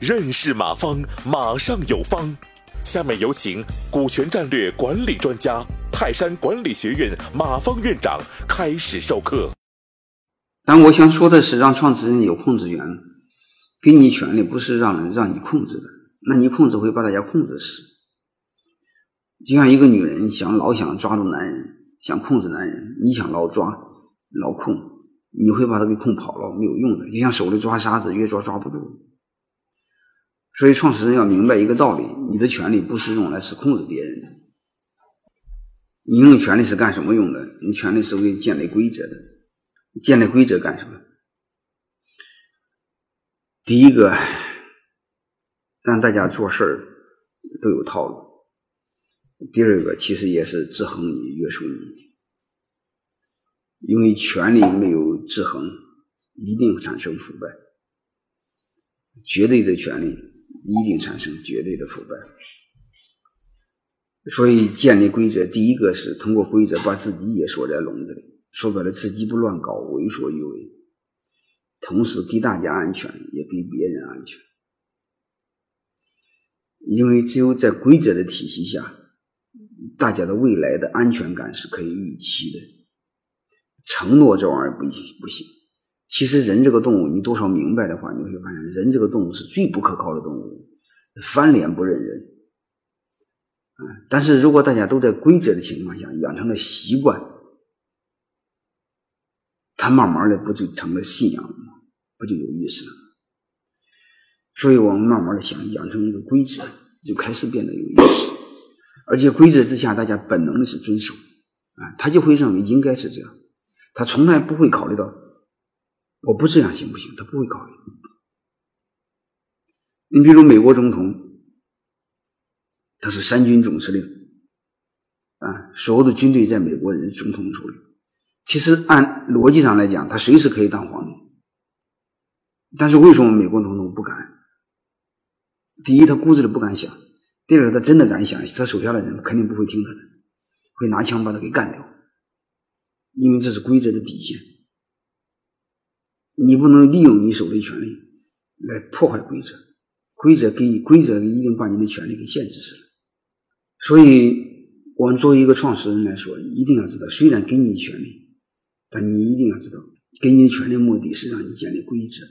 认识马方，马上有方。下面有请股权战略管理专家、泰山管理学院马方院长开始授课。但我想说的是，让创始人有控制权，给你权利不是让让你控制的，那你控制会把大家控制死。就像一个女人想老想抓住男人，想控制男人，你想老抓老控，你会把他给控跑了，没有用的。就像手里抓沙子，越抓抓不住。所以，创始人要明白一个道理：你的权利不是用来是控制别人的。你用权利是干什么用的？你权利是为建立规则的。建立规则干什么？第一个，让大家做事都有套路；第二个，其实也是制衡你、约束你。因为权力没有制衡，一定产生腐败。绝对的权利。一定产生绝对的腐败，所以建立规则，第一个是通过规则把自己也锁在笼子里，说白了，自己不乱搞，为所欲为，同时给大家安全，也给别人安全。因为只有在规则的体系下，大家的未来的安全感是可以预期的。承诺这玩意儿不不行。其实人这个动物，你多少明白的话，你会发现，人这个动物是最不可靠的动物，翻脸不认人。但是如果大家都在规则的情况下养成了习惯，他慢慢的不就成了信仰了吗？不就有意思了吗？所以我们慢慢的想养成一个规则，就开始变得有意思。而且规则之下，大家本能的是遵守，啊，他就会认为应该是这样，他从来不会考虑到。我不这样行不行？他不会考虑。你比如美国总统，他是三军总司令，啊，所有的军队在美国人总统手里。其实按逻辑上来讲，他随时可以当皇帝。但是为什么美国总统不敢？第一，他骨子里不敢想；第二，他真的敢想，他手下的人肯定不会听他的，会拿枪把他给干掉，因为这是规则的底线。你不能利用你手的权利来破坏规则，规则给规则一定把你的权利给限制死了。所以，我们作为一个创始人来说，一定要知道，虽然给你权利，但你一定要知道，给你的权利目的是让你建立规则，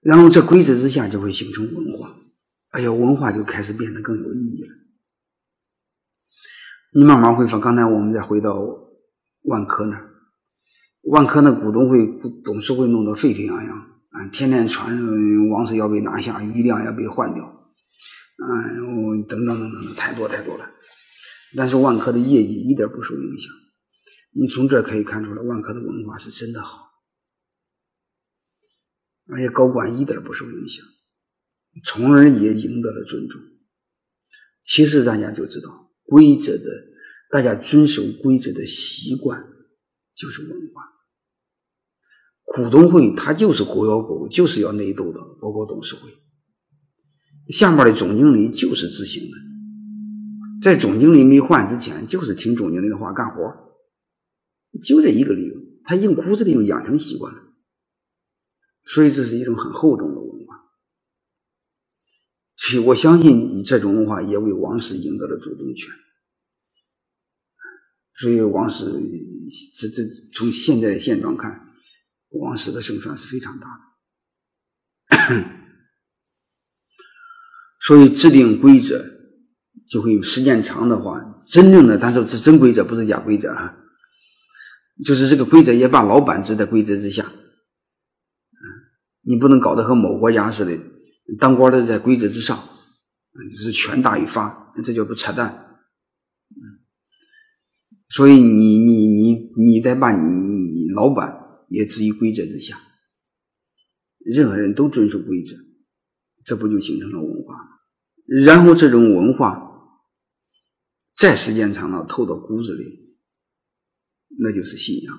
然后这规则之下就会形成文化，哎呀，文化就开始变得更有意义了。你慢慢会发，刚才我们再回到万科那。万科那股东会、董事会弄得沸沸扬扬，啊，天天传王石要被拿下，余亮要被换掉，啊，然后等等等等，太多太多了。但是万科的业绩一点不受影响，你从这可以看出来，万科的文化是真的好，而且高管一点不受影响，从而也赢得了尊重。其实大家就知道，规则的，大家遵守规则的习惯就是文化。股东会它就是狗咬狗，就是要内斗的，包括董事会。下面的总经理就是执行的，在总经理没换之前，就是听总经理的话干活，就这一个理由，他硬骨子里就养成习惯了，所以这是一种很厚重的文化。所以我相信你这种文化也为王石赢得了主动权。所以王石这这从现在的现状看。王石的胜算是非常大的，所以制定规则就会时间长的话，真正的，但是是真规则，不是假规则啊，就是这个规则也把老板置在规则之下，你不能搞得和某国家似的，当官的在规则之上，就是权大于法，这叫不扯淡，所以你你你你得把你你老板。也置于规则之下，任何人都遵守规则，这不就形成了文化？然后这种文化，再时间长了透到骨子里，那就是信仰。